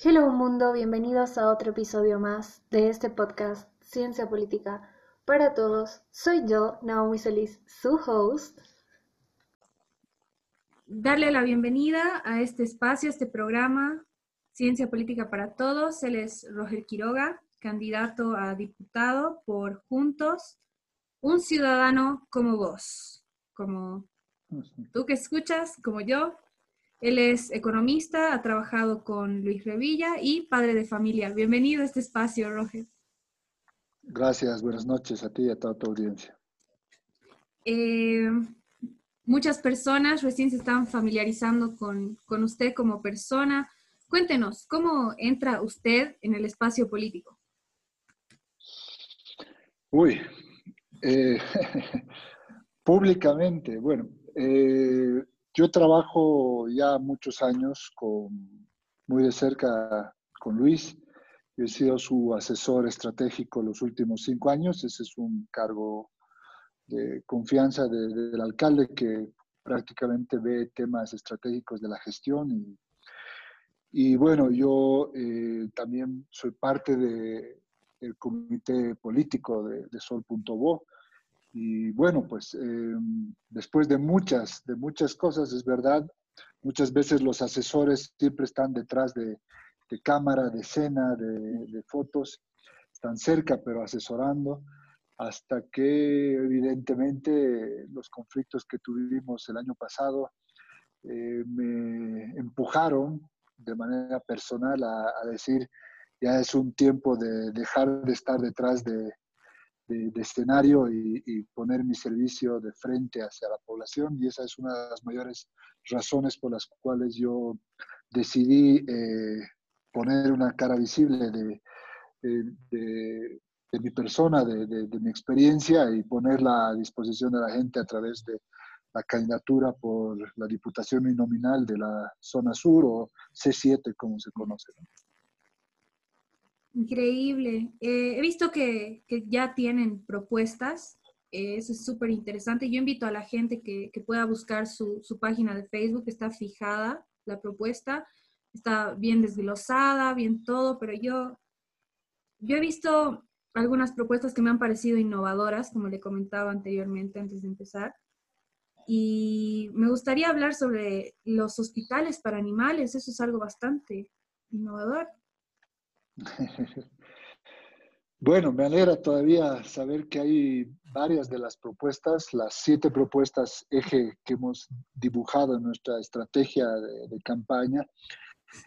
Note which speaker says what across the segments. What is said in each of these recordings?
Speaker 1: Hello mundo, bienvenidos a otro episodio más de este podcast Ciencia Política para Todos. Soy yo, Naomi Solís, su host.
Speaker 2: Darle la bienvenida a este espacio, a este programa Ciencia Política para Todos. Él es Roger Quiroga, candidato a diputado por Juntos, un ciudadano como vos, como tú que escuchas, como yo, él es economista, ha trabajado con Luis Revilla y padre de familia. Bienvenido a este espacio, Roger.
Speaker 3: Gracias, buenas noches a ti y a toda tu audiencia.
Speaker 2: Eh, muchas personas recién se están familiarizando con, con usted como persona. Cuéntenos, ¿cómo entra usted en el espacio político?
Speaker 3: Uy, eh, públicamente, bueno, eh, yo trabajo ya muchos años muy de cerca con Luis. he sido su asesor estratégico los últimos cinco años. Ese es un cargo de confianza del alcalde que prácticamente ve temas estratégicos de la gestión. Y, bueno, yo eh, también soy parte del comité político de Sol.bo y bueno, pues em, después de muchas, de muchas cosas, es verdad, muchas veces los asesores siempre están detrás de, cámara, de escena, de, fotos, están cerca, pero asesorando, hasta que evidentemente los conflictos que tuvimos el año pasado eh, me empujaron de manera personal a decir, ya es un tiempo de dejar de estar detrás de, de, escenario y, poner mi servicio de frente hacia la población y esa es una de las mayores razones por las cuales yo decidí eh, poner una cara visible de, de, mi persona, de, mi experiencia y ponerla a disposición de la gente a través de la candidatura por la Diputación Uninominal de la Zona Sur o C7 como se conoce.
Speaker 2: Increíble. Eh, he visto que, ya tienen propuestas. Eh, eso es súper interesante. Yo invito a la gente que, pueda buscar su, página de Facebook. Está fijada la propuesta. Está bien desglosada, bien todo, pero yo, yo he visto algunas propuestas que me han parecido innovadoras, como le comentaba anteriormente antes de empezar. Y me gustaría hablar sobre los hospitales para animales. Eso es algo bastante innovador.
Speaker 3: Bueno, me alegra todavía saber que hay varias de las propuestas, las siete propuestas eje que hemos dibujado en nuestra estrategia de, campaña.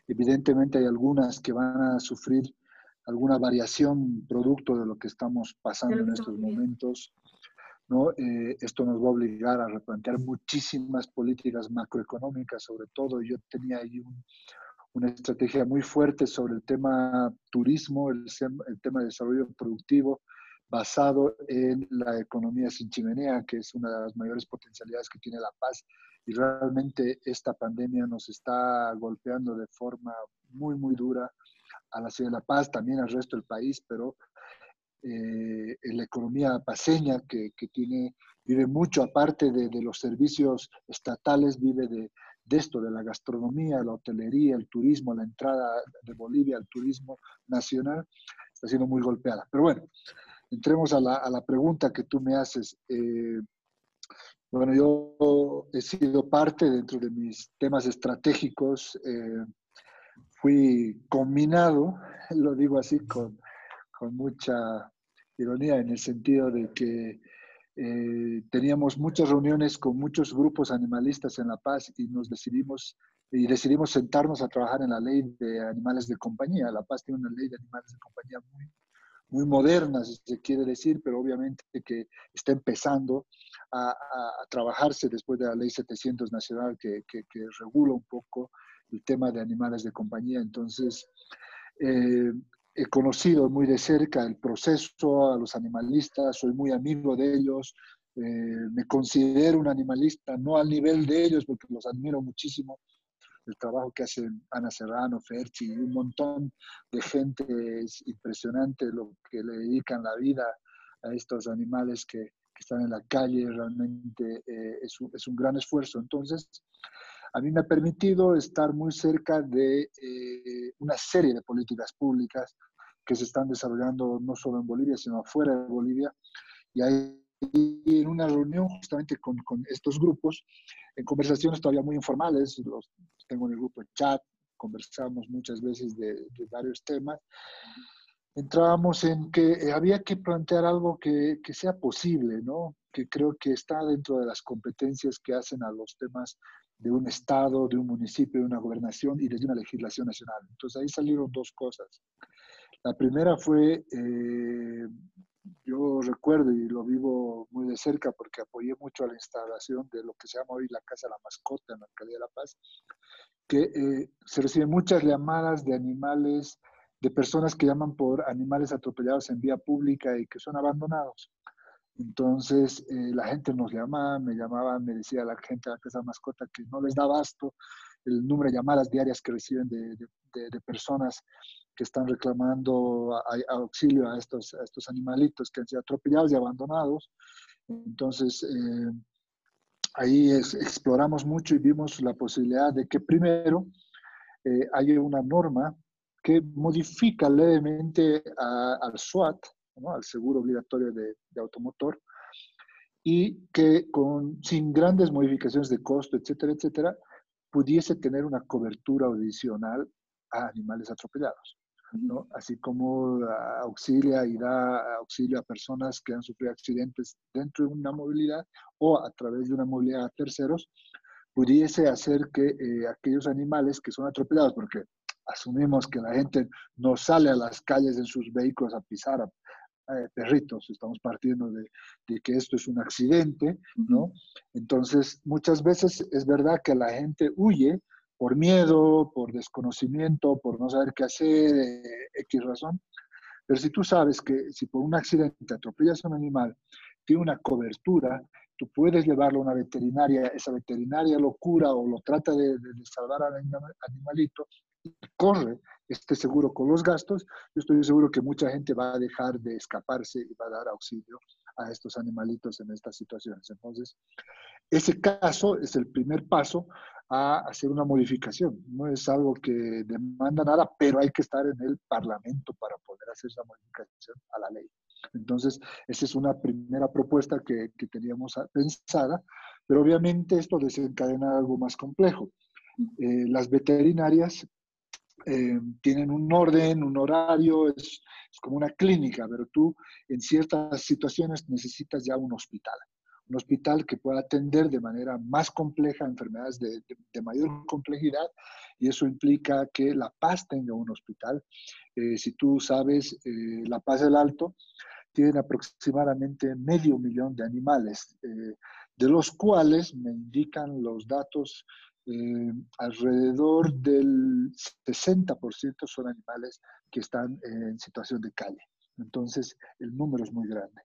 Speaker 3: Evidentemente hay algunas que van a sufrir alguna variación producto de lo que estamos pasando en estos momentos. ¿no? Eh, esto nos va a obligar a replantear muchísimas políticas macroeconómicas, sobre todo. Yo tenía ahí un, una estrategia muy fuerte sobre el tema turismo, el, tema de desarrollo productivo, basado en la economía sin chimenea, que es una de las mayores potencialidades que tiene La Paz. Y realmente esta pandemia nos está golpeando de forma muy, muy dura a la ciudad de La Paz, también al resto del país, pero eh, la economía paseña que, que, tiene, vive mucho, aparte de, de los servicios estatales, vive de, de esto, de la gastronomía, la hotelería, el turismo, la entrada de Bolivia al turismo nacional, está siendo muy golpeada. Pero bueno, entremos a la, pregunta que tú me haces. Eh, bueno, yo he sido parte dentro de mis temas estratégicos, eh, fui combinado, lo digo así con, con mucha ironía, en el sentido de que eh, teníamos muchas reuniones con muchos grupos animalistas en La Paz y nos decidimos y decidimos sentarnos a trabajar en la ley de animales de compañía. La Paz tiene una ley de animales de compañía muy, muy moderna, si se quiere decir, pero obviamente que está empezando a, trabajarse después de la ley 700 nacional que, que, regula un poco el tema de animales de compañía. Entonces, eh, he conocido muy de cerca el proceso a los animalistas, soy muy amigo de ellos, eh, me considero un animalista, no al nivel de ellos, porque los admiro muchísimo, el trabajo que hacen Ana Serrano, Ferchi un montón de gente, es impresionante lo que le dedican la vida a estos animales que, que están en la calle, realmente eh, es, un, es, un, gran esfuerzo. Entonces, a mí me ha permitido estar muy cerca de eh, una serie de políticas públicas que se están desarrollando no solo en Bolivia, sino afuera de Bolivia. Y ahí en una reunión justamente con, con, estos grupos, en conversaciones todavía muy informales, los tengo en el grupo de chat, conversamos muchas veces de, de varios temas, entrábamos en que eh, había que plantear algo que, que, sea posible, ¿no? que creo que está dentro de las competencias que hacen a los temas de un Estado, de un municipio, de una gobernación y de una legislación nacional. Entonces ahí salieron dos cosas. La primera fue, eh, yo recuerdo y lo vivo muy de cerca porque apoyé mucho a la instalación de lo que se llama hoy la Casa de la Mascota en la Alcaldía de La Paz, que eh, se reciben muchas llamadas de animales, de personas que llaman por animales atropellados en vía pública y que son abandonados. Entonces eh, la gente nos llamaba, me llamaba, me decía la gente de la casa mascota que no les da abasto el número de llamadas diarias que reciben de, de, personas que están reclamando auxilio a estos, animalitos que han sido atropellados y abandonados. Entonces, eh, ahí exploramos mucho y vimos la posibilidad de que primero eh, haya una norma que modifica levemente al SWAT, ¿no? al seguro obligatorio de, de, automotor, y que con, sin grandes modificaciones de costo, etcétera, etcétera, pudiese tener una cobertura adicional a animales atropellados. ¿no? Así como auxilia y da auxilio a personas que han sufrido accidentes dentro de una movilidad o a través de una movilidad a terceros, pudiese hacer que eh, aquellos animales que son atropellados, porque asumimos que la gente no sale a las calles en sus vehículos a pisar a, eh, perritos, estamos partiendo de, de, que esto es un accidente, ¿no? Entonces, muchas veces es verdad que la gente huye por miedo, por desconocimiento, por no saber qué hacer, eh, X razón. Pero si tú sabes que si por un accidente atropellas a un animal, tiene una cobertura, tú puedes llevarlo a una veterinaria, esa veterinaria lo cura o lo trata de, de, de salvar al animalito y corre este seguro con los gastos, yo estoy seguro que mucha gente va a dejar de escaparse y va a dar auxilio a estos animalitos en estas situaciones. Entonces, ese caso es el primer paso a hacer una modificación. No es algo que demanda nada, pero hay que estar en el Parlamento para poder hacer esa modificación a la ley. Entonces, esa es una primera propuesta que, que teníamos pensada, pero obviamente esto desencadena algo más complejo. Eh, las veterinarias eh, tienen un orden, un horario, es, es, como una clínica, pero tú en ciertas situaciones necesitas ya un hospital. Un hospital que pueda atender de manera más compleja enfermedades de, de, de mayor complejidad y eso implica que La Paz tenga un hospital. Eh, si tú sabes, eh, La Paz del Alto tiene aproximadamente medio millón de animales, eh, de los cuales me indican los datos eh, alrededor del 60% son animales que están en situación de calle. Entonces, el número es muy grande.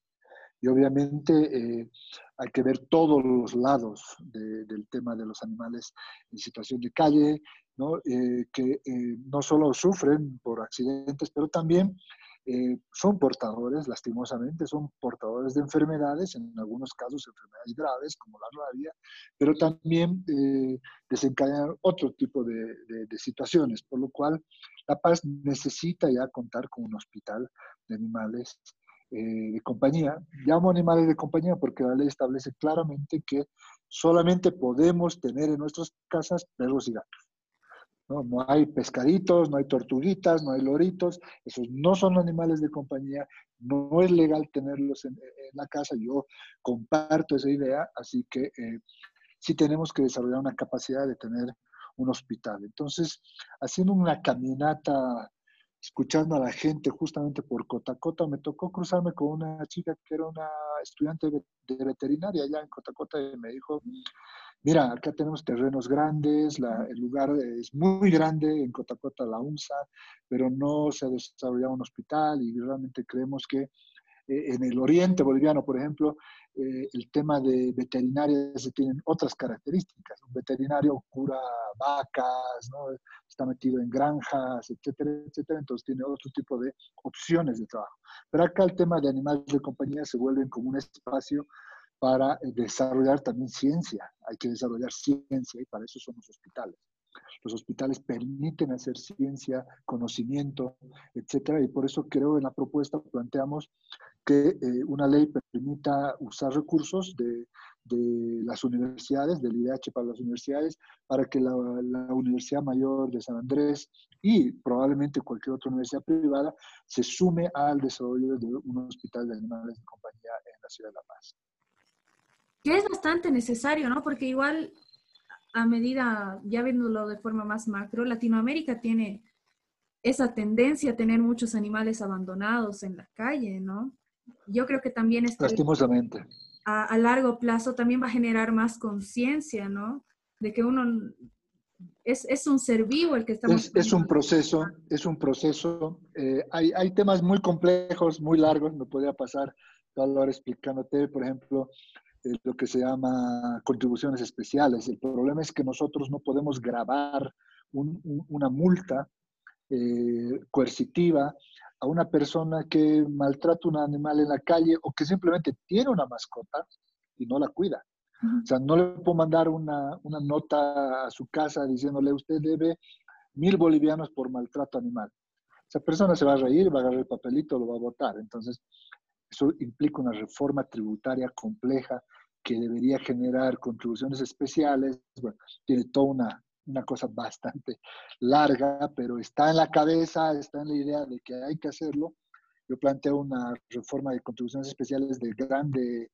Speaker 3: Y obviamente eh, hay que ver todos los lados de, del tema de los animales en situación de calle, ¿no? Eh, que eh, no solo sufren por accidentes, pero también eh, son portadores, lastimosamente, son portadores de enfermedades, en algunos casos enfermedades graves como la rabia, pero también eh, desencadenan otro tipo de, situaciones, por lo cual La Paz necesita ya contar con un hospital de animales eh, de compañía. Llamo animales de compañía porque la ley establece claramente que solamente podemos tener en nuestras casas perros y gatos. ¿No? no hay pescaditos, no hay tortuguitas, no hay loritos, esos no son animales de compañía, no es legal tenerlos en, la casa, yo comparto esa idea, así que eh, sí tenemos que desarrollar una capacidad de tener un hospital. Entonces, haciendo una caminata, escuchando a la gente justamente por Cotacota, me tocó cruzarme con una chica que era una estudiante de veterinaria allá en Cotacota y me dijo, mira, acá tenemos terrenos grandes, la, el lugar es muy grande en Cotacota, la UNSA, pero no se ha desarrollado un hospital y realmente creemos que en el oriente boliviano, por ejemplo, eh, el tema de veterinaria se tienen otras características. Un veterinario cura vacas, ¿no? está metido en granjas, etcétera, etcétera, entonces tiene otro tipo de opciones de trabajo. Pero acá el tema de animales de compañía se vuelven como un espacio para eh, desarrollar también ciencia. Hay que desarrollar ciencia y para eso son los hospitales. Los hospitales permiten hacer ciencia, conocimiento, etcétera, y por eso creo en la propuesta planteamos que eh, una ley permita usar recursos de, de, las universidades, del IDH para las universidades, para que la, la, Universidad Mayor de San Andrés y probablemente cualquier otra universidad privada se sume al desarrollo de un hospital de animales de compañía en la ciudad de La Paz.
Speaker 2: Que es bastante necesario, ¿no? Porque igual a medida, ya viéndolo de forma más macro, Latinoamérica tiene esa tendencia a tener muchos animales abandonados en la calle, ¿no? Yo creo que también
Speaker 3: esto Lastimosamente.
Speaker 2: A, a largo plazo también va a generar más conciencia, ¿no? De que uno es, es, un ser vivo el que estamos...
Speaker 3: Es, es un proceso, es un proceso. Eh, hay, hay, temas muy complejos, muy largos, me podría pasar toda la hora explicándote, por ejemplo, lo que se llama contribuciones especiales. El problema es que nosotros no podemos grabar una multa eh, coercitiva a una persona que maltrata un animal en la calle o que simplemente tiene una mascota y no la cuida. O sea, no le puedo mandar una, una, nota a su casa diciéndole, usted debe mil bolivianos por maltrato animal. Esa persona se va a reír, va a agarrar el papelito, lo va a votar. Entonces, eso implica una reforma tributaria compleja que debería generar contribuciones especiales. Bueno, tiene toda una, una cosa bastante larga, pero está en la cabeza, está en la idea de que hay que hacerlo. Yo planteo una reforma de contribuciones especiales de grande,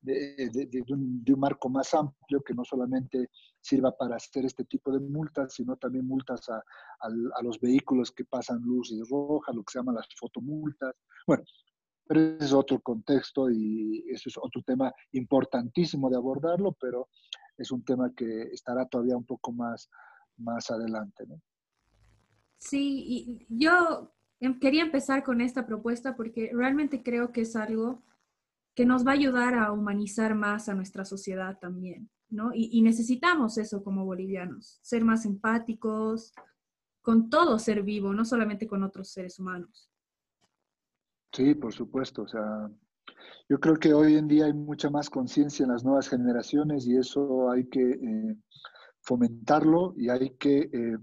Speaker 3: de, de, de, un, de, un, marco más amplio que no solamente sirva para hacer este tipo de multas, sino también multas a, a, a los vehículos que pasan luces rojas, lo que se llama las fotomultas. Bueno, pero ese es otro contexto y eso es otro tema importantísimo de abordarlo, pero es un tema que estará todavía un poco más, más adelante.
Speaker 2: Sí, y yo em, quería empezar con esta propuesta porque realmente creo que es algo que nos va a ayudar a humanizar más a nuestra sociedad también, ¿no? Y necesitamos eso como bolivianos, ser más empáticos con todo ser vivo, no solamente con otros seres humanos.
Speaker 3: Sí, por supuesto. O sea, yo creo que hoy en día hay mucha más conciencia en las nuevas generaciones y eso hay que eh, fomentarlo y hay que eh,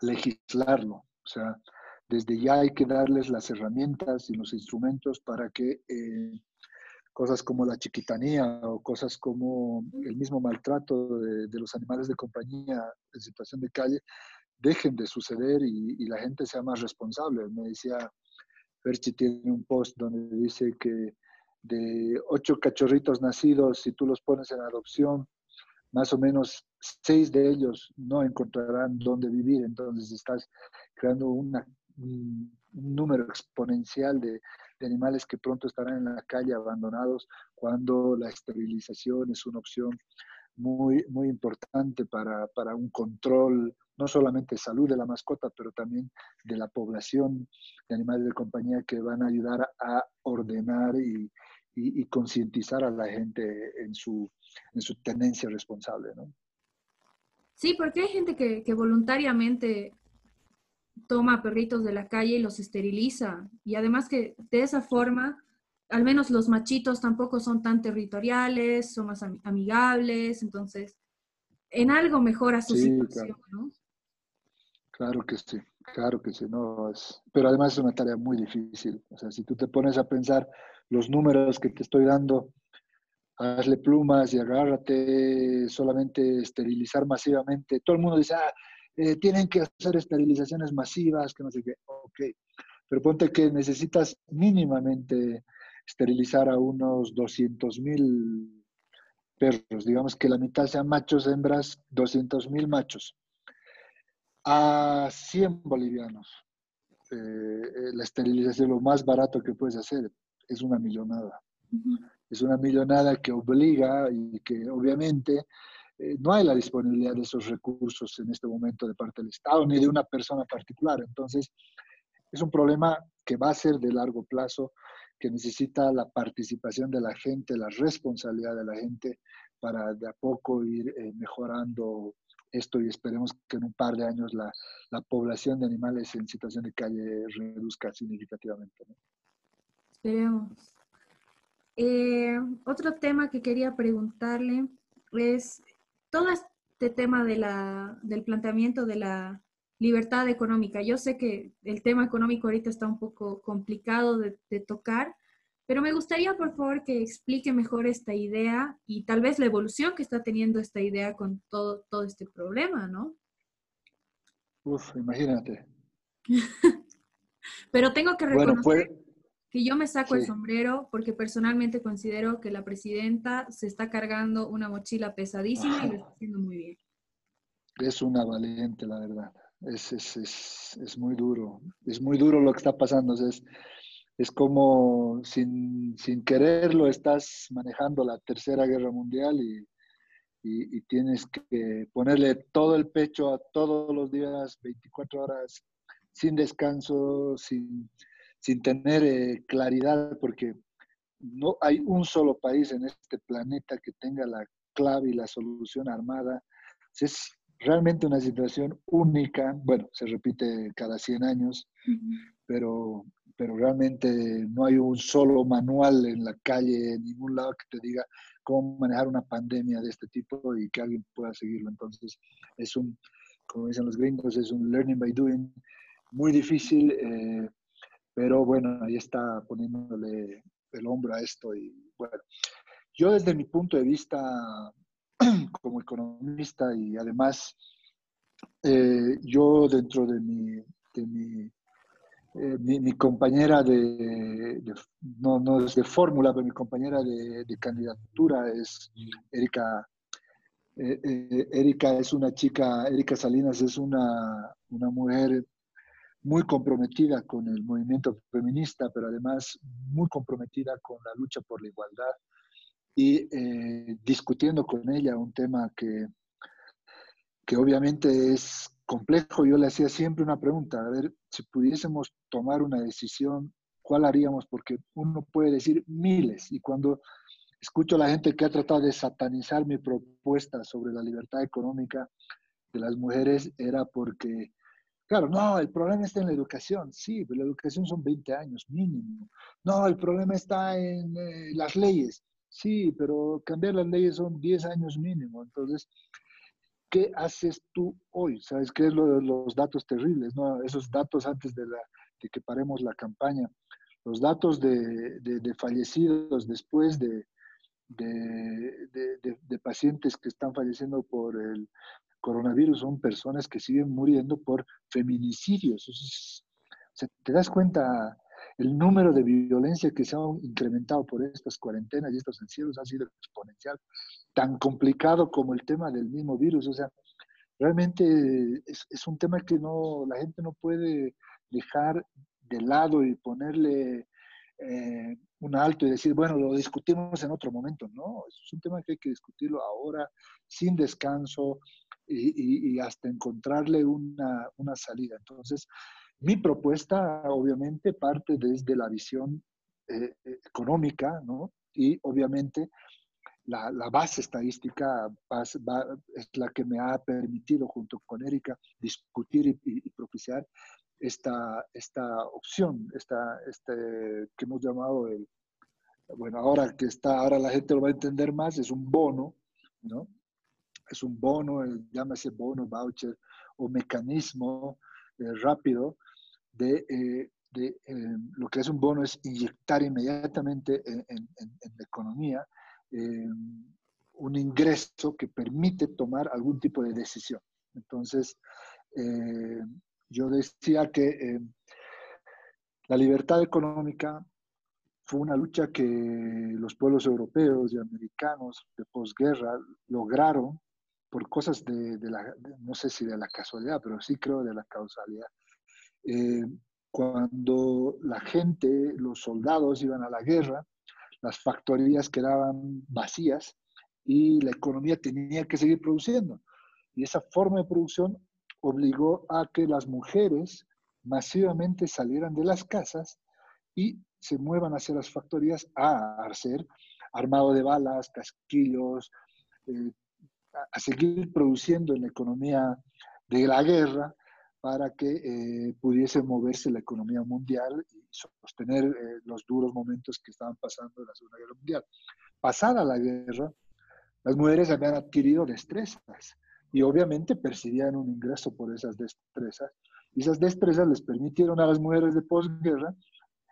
Speaker 3: legislarlo. O sea, desde ya hay que darles las herramientas y los instrumentos para que eh, cosas como la chiquitanía o cosas como el mismo maltrato de, los animales de compañía en situación de calle dejen de suceder y la gente sea más responsable. Me decía Perchi tiene un post donde dice que de ocho cachorritos nacidos, si tú los pones en adopción, más o menos seis de ellos no encontrarán dónde vivir. Entonces estás creando un, número exponencial de, animales que pronto estarán en la calle abandonados cuando la esterilización es una opción muy, muy importante para, para un control no solamente salud de la mascota, pero también de la población de animales de compañía que van a ayudar a ordenar y, y, y concientizar a la gente en su, en su tenencia responsable. ¿no?
Speaker 2: Sí, porque hay gente que, que voluntariamente toma perritos de la calle y los esteriliza. Y además que de esa forma, al menos los machitos tampoco son tan territoriales, son más amigables, entonces en algo mejora su sí, situación,
Speaker 3: claro.
Speaker 2: ¿no?
Speaker 3: Claro que sí, claro que sí, no, es, pero además es una tarea muy difícil. O sea, si tú te pones a pensar los números que te estoy dando, hazle plumas y agárrate, solamente esterilizar masivamente. Todo el mundo dice, ah, eh, tienen que hacer esterilizaciones masivas, que no sé qué. Ok, pero ponte que necesitas mínimamente esterilizar a unos 200 mil perros, digamos que la mitad sean machos, hembras, 200 mil machos a 100 bolivianos. Eh, la esterilización, lo más barato que puedes hacer, es una millonada. Uh -huh. Es una millonada que obliga y que obviamente eh, no hay la disponibilidad de esos recursos en este momento de parte del Estado ni de una persona particular. Entonces, es un problema que va a ser de largo plazo, que necesita la participación de la gente, la responsabilidad de la gente para de a poco ir eh, mejorando esto y esperemos que en un par de años la, la población de animales en situación de calle reduzca significativamente.
Speaker 2: Esperemos. Eh, otro tema que quería preguntarle es, todas, este tema del planteamiento de la libertad económica. Yo sé que el tema económico ahorita está un poco complicado de, tocar, pero me gustaría, por favor, que explique mejor esta idea y tal vez la evolución que está teniendo esta idea con todo, todo este problema, ¿no?
Speaker 3: Uf, imagínate.
Speaker 2: pero tengo que reconocer que yo me saco el sombrero porque personalmente considero que la presidenta se está cargando una mochila pesadísima y lo está haciendo muy bien.
Speaker 3: Es una valiente, la verdad es, es, es, es, muy duro, es muy duro lo que está pasando. Es, es como sin, sin quererlo estás manejando la tercera guerra mundial y, y, tienes que ponerle todo el pecho a todos los días, 24 horas, sin descanso, sin, sin tener eh, claridad, porque no hay un solo país en este planeta que tenga la clave y la solución armada. Es, realmente una situación única, bueno, se repite cada 100 años, pero, pero realmente no hay un solo manual en la calle, en ningún lado que te diga cómo manejar una pandemia de este tipo y que alguien pueda seguirlo. Entonces, es un, como dicen los gringos, es un learning by doing muy difícil, eh, pero bueno, ahí está poniéndole el hombro a esto y bueno. Yo desde mi punto de vista como economista y además eh, yo dentro de mi, de eh, mi, compañera de, no, no, es de fórmula, pero mi compañera de, candidatura es Erika. Eh, Erika es una chica, Erika Salinas es una, una mujer muy comprometida con el movimiento feminista, pero además muy comprometida con la lucha por la igualdad y eh, discutiendo con ella un tema que, que obviamente es complejo. Yo le hacía siempre una pregunta, a ver, si pudiésemos tomar una decisión, ¿cuál haríamos? Porque uno puede decir miles y cuando escucho a la gente que ha tratado de satanizar mi propuesta sobre la libertad económica de las mujeres era porque, claro, no, el problema está en la educación, sí, pero la educación son 20 años mínimo. No, el problema está en eh, las leyes. Sí, pero cambiar las leyes son 10 años mínimo. Entonces, ¿qué haces tú hoy? ¿Sabes qué es lo de los datos terribles? ¿no? Esos datos antes de, la, de que paremos la campaña. Los datos de, fallecidos después de, pacientes que están falleciendo por el coronavirus son personas que siguen muriendo por feminicidios. ¿Te das cuenta el número de violencia que se ha incrementado por estas cuarentenas y estos encierros ha sido exponencial, tan complicado como el tema del mismo virus. O sea, realmente es, un tema que no, la gente no puede dejar de lado y ponerle eh, un alto y decir, bueno, lo discutimos en otro momento. No, es un tema que hay que discutirlo ahora, sin descanso y, hasta encontrarle una, una salida. Entonces, mi propuesta, obviamente, parte desde la visión eh, eh, económica, ¿no? Y obviamente la, base estadística es la que me ha permitido, junto con Erika, discutir y, propiciar esta, esta opción, esta, este, que hemos llamado el, bueno, ahora que está, ahora la gente lo va a entender más, es un bono, ¿no? Es un bono, llámese bono, voucher o mecanismo eh, rápido de, eh, eh, lo que es un bono es inyectar inmediatamente en, la economía eh, un ingreso que permite tomar algún tipo de decisión. Entonces, yo decía que la libertad económica fue una lucha que los pueblos europeos y americanos de posguerra lograron por cosas de, la, no sé si de la casualidad, pero sí creo de la causalidad, eh, cuando la gente, los soldados iban a la guerra, las factorías quedaban vacías y la economía tenía que seguir produciendo. Y esa forma de producción obligó a que las mujeres masivamente salieran de las casas y se muevan hacia las factorías a hacer armado de balas, casquillos, eh, a seguir produciendo en la economía de la guerra para que eh, pudiese moverse la economía mundial y sostener eh, los duros momentos que estaban pasando en la Segunda Guerra Mundial. Pasada la guerra, las mujeres habían adquirido destrezas, y obviamente percibían un ingreso por esas destrezas. Y esas destrezas les permitieron a las mujeres de posguerra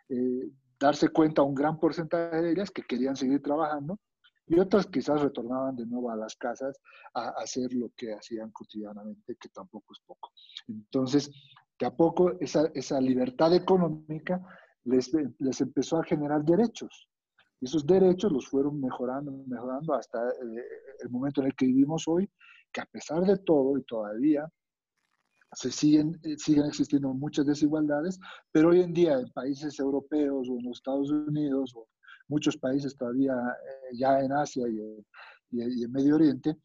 Speaker 3: eh, darse cuenta a un gran porcentaje de ellas que querían seguir trabajando y otras quizás retornaban de nuevo a las casas a, hacer lo que hacían cotidianamente, que tampoco es poco. Entonces, de a poco esa, esa libertad económica les, les, empezó a generar derechos. Y esos derechos los fueron mejorando, mejorando hasta eh, el momento en el que vivimos hoy, que a pesar de todo y todavía se siguen, eh, siguen existiendo muchas desigualdades, pero hoy en día en países europeos o en los Estados Unidos o muchos países todavía eh, ya en Asia y, en Medio Oriente,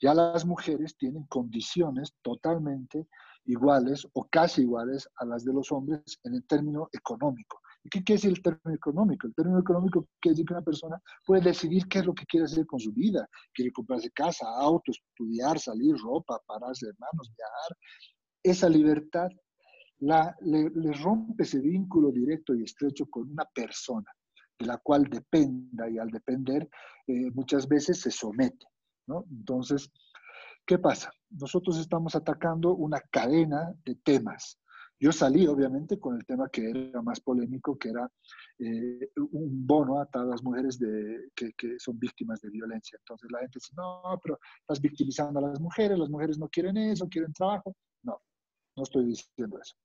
Speaker 3: ya las mujeres tienen condiciones totalmente iguales o casi iguales a las de los hombres en el término económico. ¿Y qué quiere decir el término económico? El término económico quiere decir que una persona puede decidir qué es lo que quiere hacer con su vida. Quiere comprarse casa, auto, estudiar, salir, ropa, pararse de manos, viajar, esa libertad la, le, rompe ese vínculo directo y estrecho con una persona de la cual dependa y al depender eh, muchas veces se somete. ¿no? Entonces, ¿qué pasa? Nosotros estamos atacando una cadena de temas. Yo salí, obviamente, con el tema que era más polémico, que era eh, un bono a todas las mujeres de, que, que, son víctimas de violencia. Entonces la gente dice, no, pero estás victimizando a las mujeres, las mujeres no quieren eso, quieren trabajo. No, no estoy diciendo eso.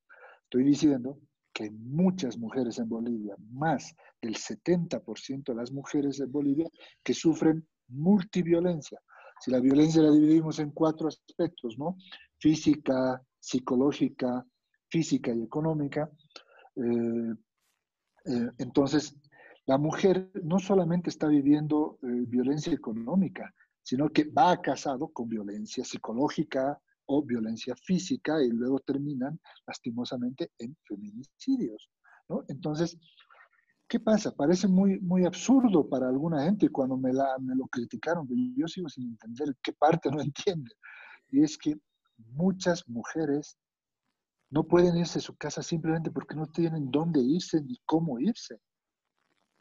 Speaker 3: Estoy diciendo que muchas mujeres en Bolivia, más del 70% de las mujeres en Bolivia, que sufren multiviolencia. Si la violencia la dividimos en cuatro aspectos, ¿no? Física, psicológica, física y económica, eh, eh, entonces la mujer no solamente está viviendo eh, violencia económica, sino que va casado con violencia psicológica, o violencia física y luego terminan lastimosamente en feminicidios. ¿no? Entonces, ¿qué pasa? Parece muy, muy absurdo para alguna gente cuando me, la, me lo criticaron, pero yo sigo sin entender qué parte no entiende. Y es que muchas mujeres no pueden irse a su casa simplemente porque no tienen dónde irse ni cómo irse.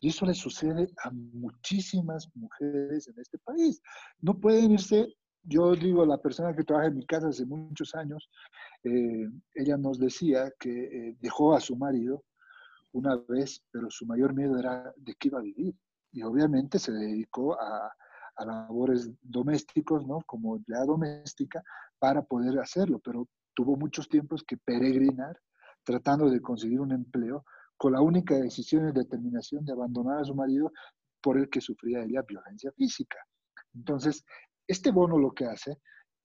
Speaker 3: Y eso le sucede a muchísimas mujeres en este país. No pueden irse yo digo, la persona que trabaja en mi casa hace muchos años, eh, ella nos decía que eh, dejó a su marido una vez, pero su mayor miedo era de qué iba a vivir. Y obviamente se dedicó a, a labores domésticos, ¿no? Como empleada doméstica, para poder hacerlo, pero tuvo muchos tiempos que peregrinar tratando de conseguir un empleo con la única decisión y determinación de abandonar a su marido por el que sufría ella violencia física. Entonces, este bono lo que hace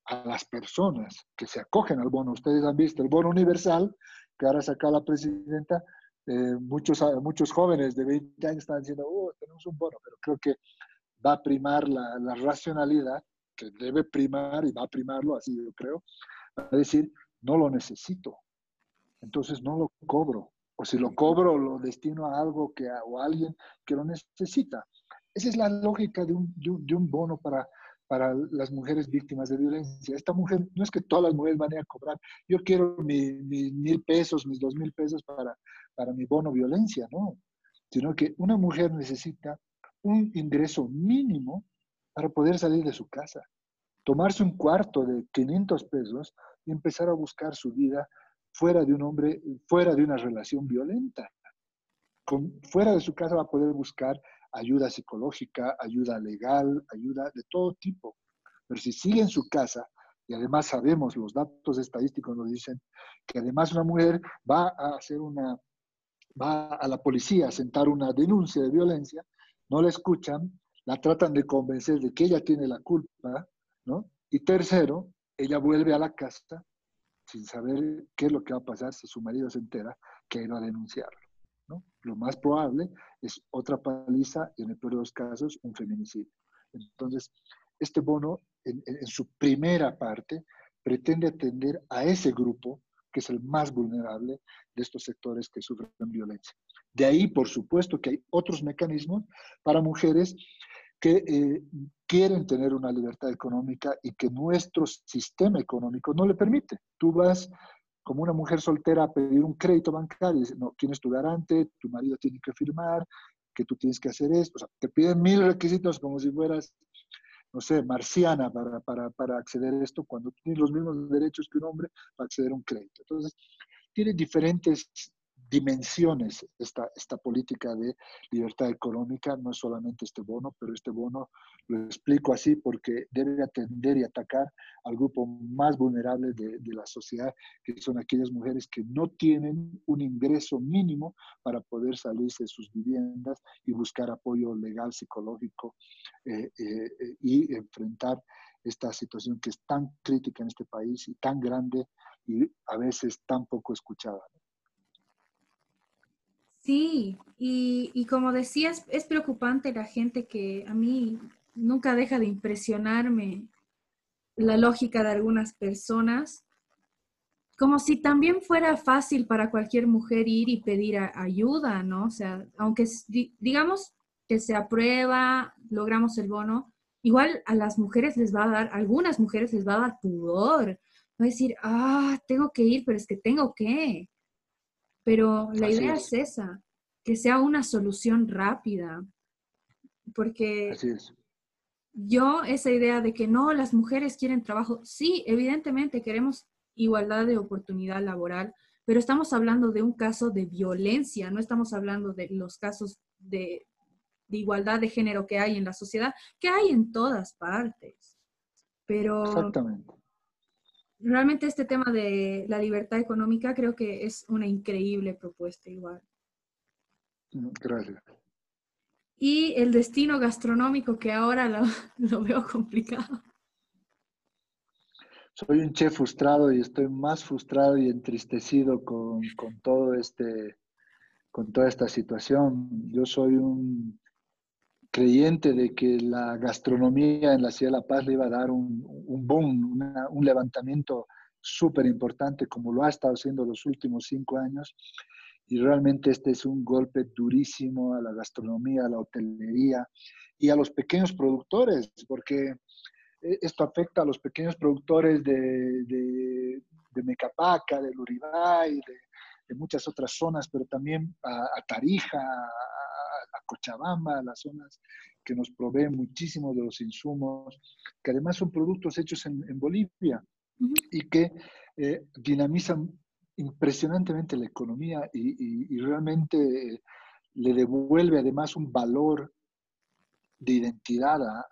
Speaker 3: a las personas que se acogen al bono, ustedes han visto el bono universal, que ahora saca la presidenta, eh, muchos, muchos jóvenes de 20 años están diciendo, oh, tenemos un bono, pero creo que va a primar la, la racionalidad, que debe primar y va a primarlo, así yo creo, va a decir, no lo necesito, entonces no lo cobro, o si lo cobro, lo destino a algo que, o a alguien que lo necesita. Esa es la lógica de un, de un bono para, para las mujeres víctimas de violencia. Esta mujer, no es que todas las mujeres van a, cobrar, yo quiero mis mil pesos, mis dos mil pesos para, para mi bono violencia, no, sino que una mujer necesita un ingreso mínimo para poder salir de su casa, tomarse un cuarto de 500 pesos y empezar a buscar su vida fuera de un hombre, fuera de una relación violenta. Con, fuera de su casa va a poder buscar ayuda psicológica, ayuda legal, ayuda de todo tipo. Pero si sigue en su casa, y además sabemos, los datos estadísticos nos dicen que además una mujer va a hacer una, va a la policía a sentar una denuncia de violencia, no la escuchan, la tratan de convencer de que ella tiene la culpa, ¿no? Y tercero, ella vuelve a la casa sin saber qué es lo que va a pasar si su marido se entera que iba a denunciarlo. Lo más probable es otra paliza y en el peor de los casos un feminicidio. Entonces, este bono en, su primera parte pretende atender a ese grupo que es el más vulnerable de estos sectores que sufren violencia. De ahí, por supuesto, que hay otros mecanismos para mujeres que eh, quieren tener una libertad económica y que nuestro sistema económico no le permite. Tú vas como una mujer soltera a pedir un crédito bancario, no, tienes tu garante, tu marido tiene que firmar, que tú tienes que hacer esto, o sea, te piden mil requisitos como si fueras no sé, marciana para, para, para acceder a esto cuando tiene los mismos derechos que un hombre para acceder a un crédito. Entonces, tiene diferentes dimensiones esta, esta política de libertad económica, no es solamente este bono, pero este bono lo explico así porque debe atender y atacar al grupo más vulnerable de, la sociedad, que son aquellas mujeres que no tienen un ingreso mínimo para poder salirse de sus viviendas y buscar apoyo legal, psicológico eh, eh, y enfrentar esta situación que es tan crítica en este país y tan grande y a veces tan poco escuchada.
Speaker 2: Sí, y, como decías, es preocupante la gente que a mí nunca deja de impresionarme la lógica de algunas personas, como si también fuera fácil para cualquier mujer ir y pedir ayuda, ¿no? O sea, aunque digamos que se aprueba, logramos el bono, igual a las mujeres les va a dar, a algunas mujeres les va a dar pudor, va a decir, ah, tengo que ir, pero es que tengo que. Pero la idea es. esa, que sea una solución rápida, porque yo esa idea de que no, las mujeres quieren trabajo, sí, evidentemente queremos igualdad de oportunidad laboral, pero estamos hablando de un caso de violencia, no estamos hablando de los casos de, de igualdad de género que hay en la sociedad, que hay en todas partes. Pero Exactamente realmente este tema de la libertad económica creo que es una increíble propuesta igual.
Speaker 3: Gracias.
Speaker 2: Y el destino gastronómico que ahora lo, lo veo complicado.
Speaker 3: Soy un chef frustrado y estoy más frustrado y entristecido con, con todo este, con toda esta situación. Yo soy un creyente de que la gastronomía en la ciudad de La Paz le iba a dar un, un boom, un levantamiento súper importante como lo ha estado haciendo los últimos cinco años. Y realmente este es un golpe durísimo a la gastronomía, a la hotelería y a los pequeños productores, porque eh, esto afecta a los pequeños productores de, de, de Mecapaca, de Luribay, de, de, muchas otras zonas, pero también a, a Tarija, a Cochabamba, a las zonas que nos proveen muchísimo de los insumos, que además son productos hechos en, Bolivia y que eh, dinamizan impresionantemente la economía y, realmente eh, le devuelve además un valor de identidad a,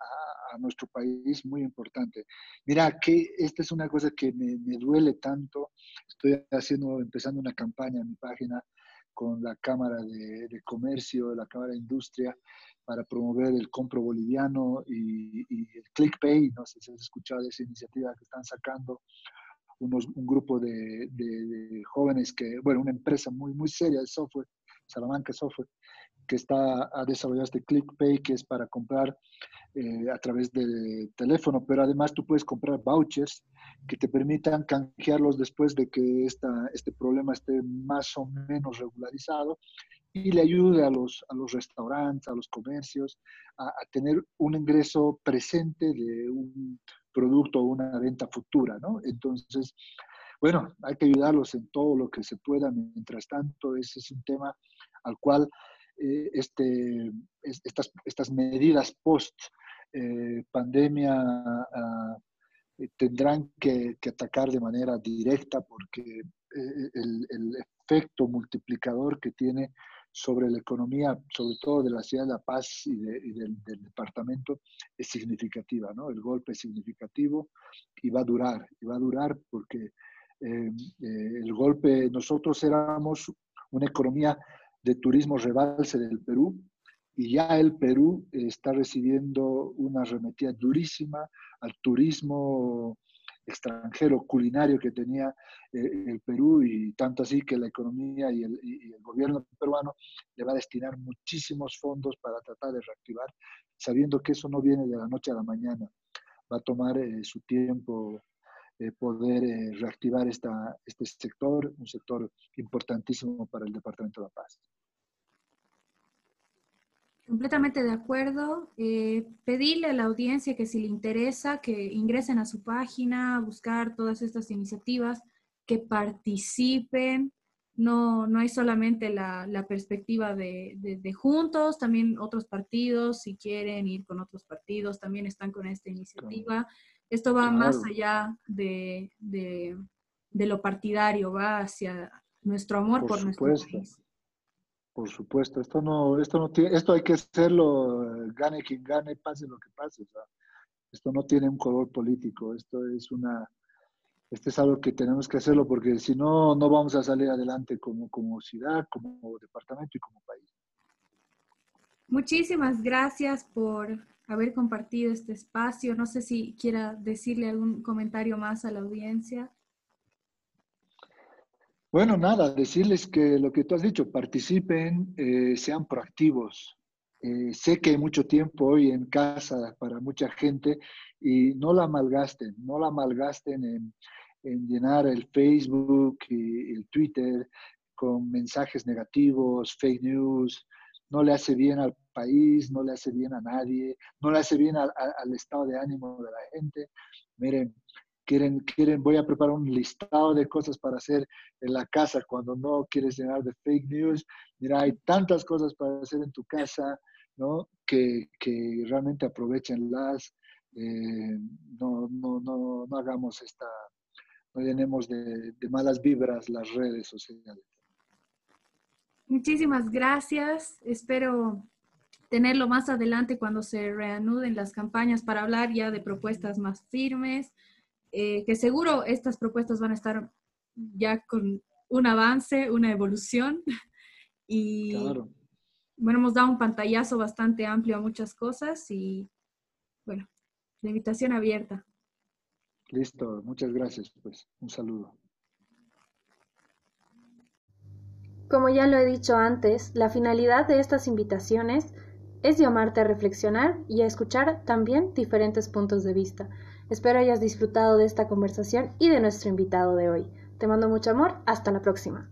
Speaker 3: nuestro país muy importante. Mira, que esta es una cosa que me, me, duele tanto. Estoy haciendo, empezando una campaña en mi página con la Cámara de, Comercio, la Cámara de Industria, para promover el compro boliviano y, el ClickPay. No sé si has escuchado de esa iniciativa que están sacando unos, un grupo de, jóvenes que, bueno, una empresa muy, muy seria de software, Salamanca Software, que está a desarrollar este ClickPay, que es para comprar eh, a través de teléfono, pero además tú puedes comprar vouchers que te permitan canjearlos después de que esta, este problema esté más o menos regularizado y le ayude a los, a los restaurantes, a los comercios, a, tener un ingreso presente de un producto o una venta futura, ¿no? Entonces, bueno, hay que ayudarlos en todo lo que se pueda. Mientras tanto, ese es un tema al cual eh, este, estas, estas medidas post eh, pandemia ah, eh, tendrán que, atacar de manera directa porque el, el, efecto multiplicador que tiene sobre la economía, sobre todo de la ciudad de La Paz y, del, departamento, es significativa, ¿no? El golpe es significativo y va a durar, y va a durar porque el golpe, nosotros éramos una economía de turismo rebalse del Perú y ya el Perú está recibiendo una arremetida durísima al turismo extranjero culinario que tenía eh, el Perú y tanto así que la economía y el, gobierno peruano le va a destinar muchísimos fondos para tratar de reactivar, sabiendo que eso no viene de la noche a la mañana, va a tomar eh, su tiempo eh, poder reactivar esta, este sector, un sector importantísimo para el Departamento de La Paz.
Speaker 2: Completamente de acuerdo. Eh, pedirle a la audiencia que si le interesa, que ingresen a su página, a buscar todas estas iniciativas, que participen. no, no hay solamente la, perspectiva de, juntos, también otros partidos, si quieren ir con otros partidos, también están con esta iniciativa. Esto va más allá de, lo partidario, va hacia nuestro amor por, nuestro país.
Speaker 3: Por supuesto, esto no, esto no tiene, esto hay que hacerlo, gane quien gane, pase lo que pase. esto no tiene un color político, esto es una, este es algo que tenemos que hacerlo porque si no, no vamos a salir adelante como, como ciudad, como departamento y como país.
Speaker 2: Muchísimas gracias por haber compartido este espacio. No sé si quiera decirle algún comentario más a la audiencia.
Speaker 3: Bueno, nada, decirles que lo que tú has dicho, participen, eh, sean proactivos. Eh, sé que hay mucho tiempo hoy en casa para mucha gente y no la malgasten, no la malgasten en, en llenar el Facebook y el Twitter con mensajes negativos, fake news, no le hace bien al país, no le hace bien a nadie, no le hace bien al, estado de ánimo de la gente. Miren, quieren, quieren, voy a preparar un listado de cosas para hacer en la casa cuando no quieres llenar de fake news. Mira, hay tantas cosas para hacer en tu casa, ¿no? Que, que realmente aprovechenlas. Eh, no, no, no, no hagamos esta, no llenemos de, malas vibras las redes sociales.
Speaker 2: Muchísimas gracias. Espero tenerlo más adelante cuando se reanuden las campañas para hablar ya de propuestas más firmes, eh, que seguro estas propuestas van a estar ya con un avance, una evolución. Y bueno, hemos dado un pantallazo bastante amplio a muchas cosas y bueno, la invitación abierta.
Speaker 3: Listo, muchas gracias, pues un saludo.
Speaker 1: Como ya lo he dicho antes, la finalidad de estas invitaciones es llamarte a reflexionar y a escuchar también diferentes puntos de vista. Espero hayas disfrutado de esta conversación y de nuestro invitado de hoy. Te mando mucho amor, hasta la próxima.